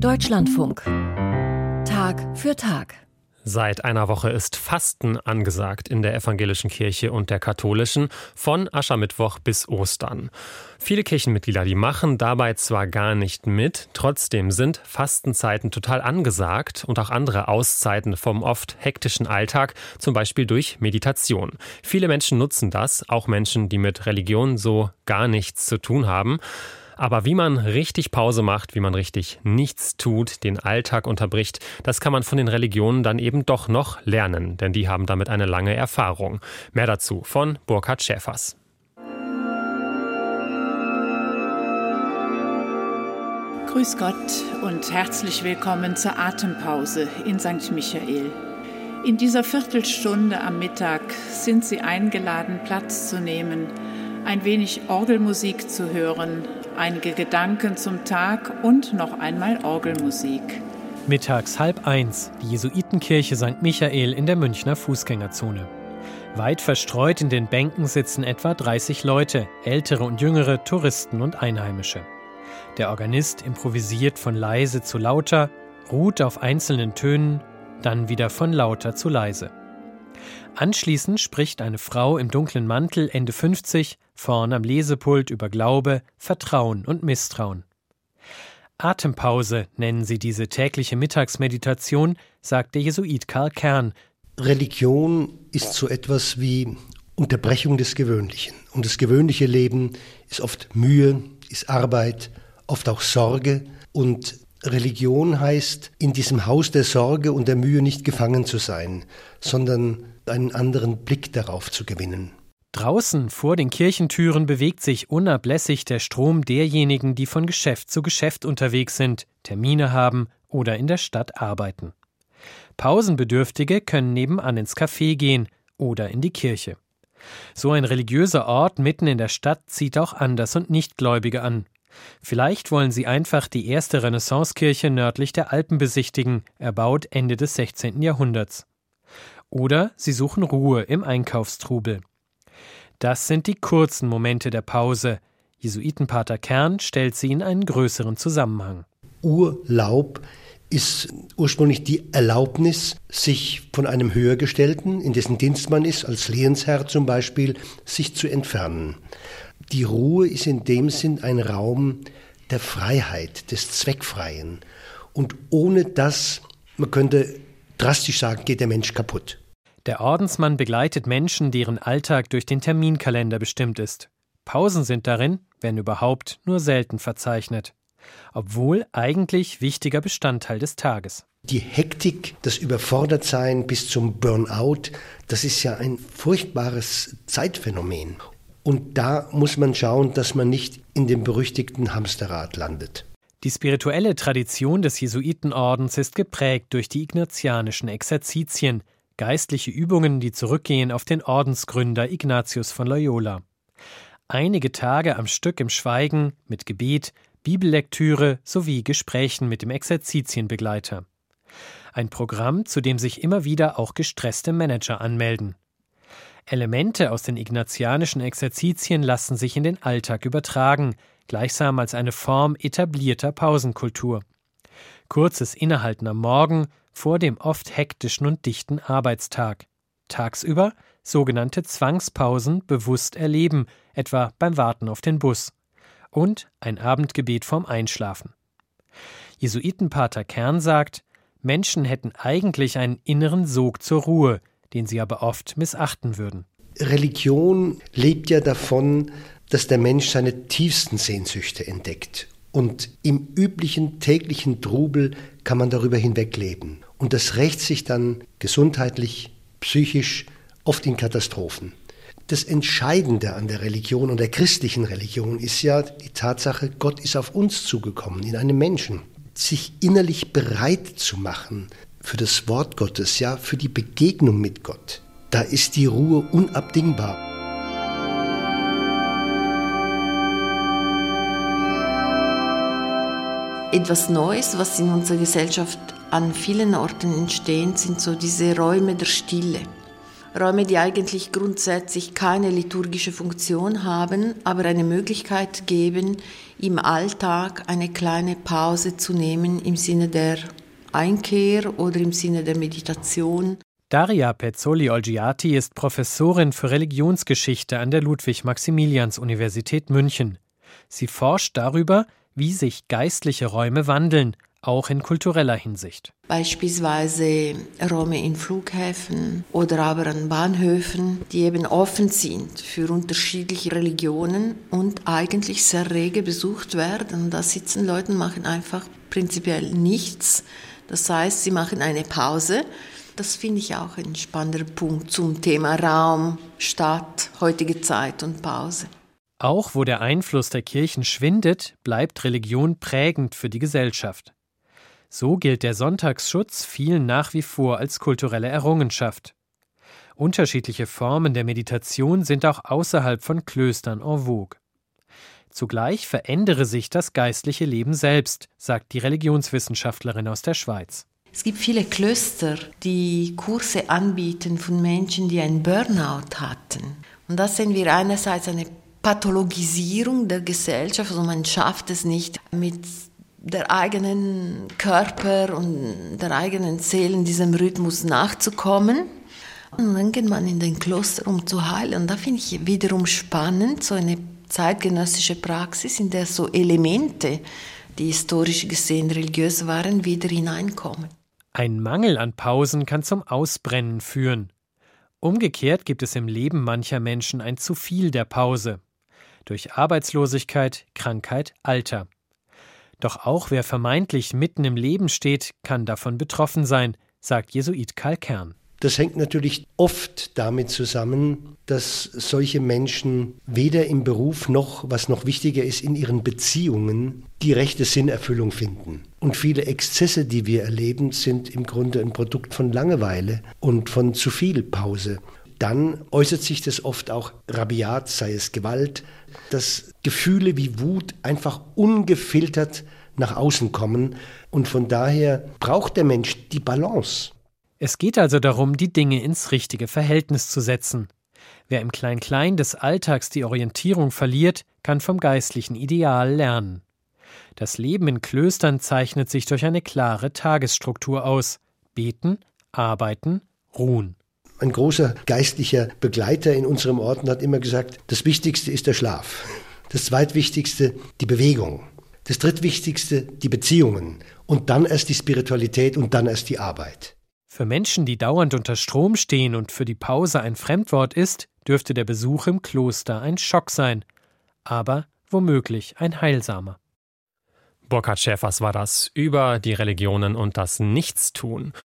Deutschlandfunk. Tag für Tag. Seit einer Woche ist Fasten angesagt in der evangelischen Kirche und der katholischen, von Aschermittwoch bis Ostern. Viele Kirchenmitglieder, die machen dabei zwar gar nicht mit, trotzdem sind Fastenzeiten total angesagt und auch andere Auszeiten vom oft hektischen Alltag, zum Beispiel durch Meditation. Viele Menschen nutzen das, auch Menschen, die mit Religion so gar nichts zu tun haben. Aber wie man richtig Pause macht, wie man richtig nichts tut, den Alltag unterbricht, das kann man von den Religionen dann eben doch noch lernen, denn die haben damit eine lange Erfahrung. Mehr dazu von Burkhard Schäfers. Grüß Gott und herzlich willkommen zur Atempause in St. Michael. In dieser Viertelstunde am Mittag sind Sie eingeladen, Platz zu nehmen, ein wenig Orgelmusik zu hören, einige Gedanken zum Tag und noch einmal Orgelmusik. Mittags halb eins, die Jesuitenkirche St. Michael in der Münchner Fußgängerzone. Weit verstreut in den Bänken sitzen etwa 30 Leute, ältere und jüngere, Touristen und Einheimische. Der Organist improvisiert von leise zu lauter, ruht auf einzelnen Tönen, dann wieder von lauter zu leise. Anschließend spricht eine Frau im dunklen Mantel Ende 50 vorn am Lesepult über Glaube, Vertrauen und Misstrauen. Atempause nennen sie diese tägliche Mittagsmeditation, sagt der Jesuit Karl Kern. Religion ist so etwas wie Unterbrechung des Gewöhnlichen. Und das gewöhnliche Leben ist oft Mühe, ist Arbeit, oft auch Sorge. Und Religion heißt, in diesem Haus der Sorge und der Mühe nicht gefangen zu sein, sondern einen anderen Blick darauf zu gewinnen. Draußen vor den Kirchentüren bewegt sich unablässig der Strom derjenigen, die von Geschäft zu Geschäft unterwegs sind, Termine haben oder in der Stadt arbeiten. Pausenbedürftige können nebenan ins Café gehen oder in die Kirche. So ein religiöser Ort mitten in der Stadt zieht auch Anders- und Nichtgläubige an. Vielleicht wollen sie einfach die erste Renaissancekirche nördlich der Alpen besichtigen, erbaut Ende des 16. Jahrhunderts. Oder sie suchen Ruhe im Einkaufstrubel. Das sind die kurzen Momente der Pause. Jesuitenpater Kern stellt sie in einen größeren Zusammenhang. Urlaub ist ursprünglich die Erlaubnis, sich von einem Höhergestellten, in dessen Dienst man ist, als Lehensherr zum Beispiel, sich zu entfernen. Die Ruhe ist in dem Sinn ein Raum der Freiheit, des Zweckfreien. Und ohne das, man könnte drastisch sagen, geht der Mensch kaputt. Der Ordensmann begleitet Menschen, deren Alltag durch den Terminkalender bestimmt ist. Pausen sind darin, wenn überhaupt, nur selten verzeichnet. Obwohl eigentlich wichtiger Bestandteil des Tages. Die Hektik, das Überfordertsein bis zum Burnout, das ist ja ein furchtbares Zeitphänomen. Und da muss man schauen, dass man nicht in dem berüchtigten Hamsterrad landet. Die spirituelle Tradition des Jesuitenordens ist geprägt durch die ignatianischen Exerzitien, geistliche Übungen, die zurückgehen auf den Ordensgründer Ignatius von Loyola. Einige Tage am Stück im Schweigen, mit Gebet, Bibellektüre sowie Gesprächen mit dem Exerzitienbegleiter. Ein Programm, zu dem sich immer wieder auch gestresste Manager anmelden. Elemente aus den ignatianischen Exerzitien lassen sich in den Alltag übertragen, gleichsam als eine Form etablierter Pausenkultur. Kurzes Innehalten am Morgen vor dem oft hektischen und dichten Arbeitstag. Tagsüber sogenannte Zwangspausen bewusst erleben, etwa beim Warten auf den Bus. Und ein Abendgebet vorm Einschlafen. Jesuitenpater Kern sagt, Menschen hätten eigentlich einen inneren Sog zur Ruhe, den sie aber oft missachten würden. Religion lebt ja davon, dass der Mensch seine tiefsten Sehnsüchte entdeckt. Und im üblichen täglichen Trubel kann man darüber hinwegleben. Und das rächt sich dann gesundheitlich, psychisch, oft in Katastrophen. Das Entscheidende an der Religion und der christlichen Religion ist ja die Tatsache, Gott ist auf uns zugekommen, in einem Menschen. Sich innerlich bereit zu machen für das Wort Gottes, ja, für die Begegnung mit Gott, da ist die Ruhe unabdingbar. Etwas Neues, was in unserer Gesellschaft an vielen Orten entsteht, sind so diese Räume der Stille. Räume, die eigentlich grundsätzlich keine liturgische Funktion haben, aber eine Möglichkeit geben, im Alltag eine kleine Pause zu nehmen im Sinne der Einkehr oder im Sinne der Meditation. Daria Pezzoli-Olgiati ist Professorin für Religionsgeschichte an der Ludwig-Maximilians-Universität München. Sie forscht darüber, wie sich geistliche Räume wandeln, auch in kultureller Hinsicht. Beispielsweise Räume in Flughäfen oder aber an Bahnhöfen, die eben offen sind für unterschiedliche Religionen und eigentlich sehr rege besucht werden. Da sitzen Leute und machen einfach prinzipiell nichts. Das heißt, sie machen eine Pause. Das finde ich auch ein spannender Punkt zum Thema Raum, Stadt, heutige Zeit und Pause. Auch wo der Einfluss der Kirchen schwindet, bleibt Religion prägend für die Gesellschaft. So gilt der Sonntagsschutz vielen nach wie vor als kulturelle Errungenschaft. Unterschiedliche Formen der Meditation sind auch außerhalb von Klöstern en vogue. Zugleich verändere sich das geistliche Leben selbst, sagt die Religionswissenschaftlerin aus der Schweiz. Es gibt viele Klöster, die Kurse anbieten von Menschen, die einen Burnout hatten. Und das sehen wir einerseits eine Pathologisierung der Gesellschaft, also man schafft es nicht mit der eigenen Körper und der eigenen Seele diesem Rhythmus nachzukommen. Und dann geht man in den Kloster, um zu heilen. Und da finde ich wiederum spannend, so eine zeitgenössische Praxis, in der so Elemente, die historisch gesehen religiös waren, wieder hineinkommen. Ein Mangel an Pausen kann zum Ausbrennen führen. Umgekehrt gibt es im Leben mancher Menschen ein zu viel der Pause. Durch Arbeitslosigkeit, Krankheit, Alter. Doch auch wer vermeintlich mitten im Leben steht, kann davon betroffen sein, sagt Jesuit Karl Kern. Das hängt natürlich oft damit zusammen, dass solche Menschen weder im Beruf noch, was noch wichtiger ist, in ihren Beziehungen die rechte Sinnerfüllung finden. Und viele Exzesse, die wir erleben, sind im Grunde ein Produkt von Langeweile und von zu viel Pause. Dann äußert sich das oft auch rabiat, sei es Gewalt, dass Gefühle wie Wut einfach ungefiltert nach außen kommen. Und von daher braucht der Mensch die Balance. Es geht also darum, die Dinge ins richtige Verhältnis zu setzen. Wer im Klein-Klein des Alltags die Orientierung verliert, kann vom geistlichen Ideal lernen. Das Leben in Klöstern zeichnet sich durch eine klare Tagesstruktur aus. Beten, arbeiten, ruhen. Ein großer geistlicher Begleiter in unserem Orden hat immer gesagt, das Wichtigste ist der Schlaf. Das Zweitwichtigste die Bewegung. Das Drittwichtigste die Beziehungen. Und dann erst die Spiritualität und dann erst die Arbeit. Für Menschen, die dauernd unter Strom stehen und für die Pause ein Fremdwort ist, dürfte der Besuch im Kloster ein Schock sein, aber womöglich ein heilsamer. Burkhard Schäfers war das über die Religionen und das Nichtstun.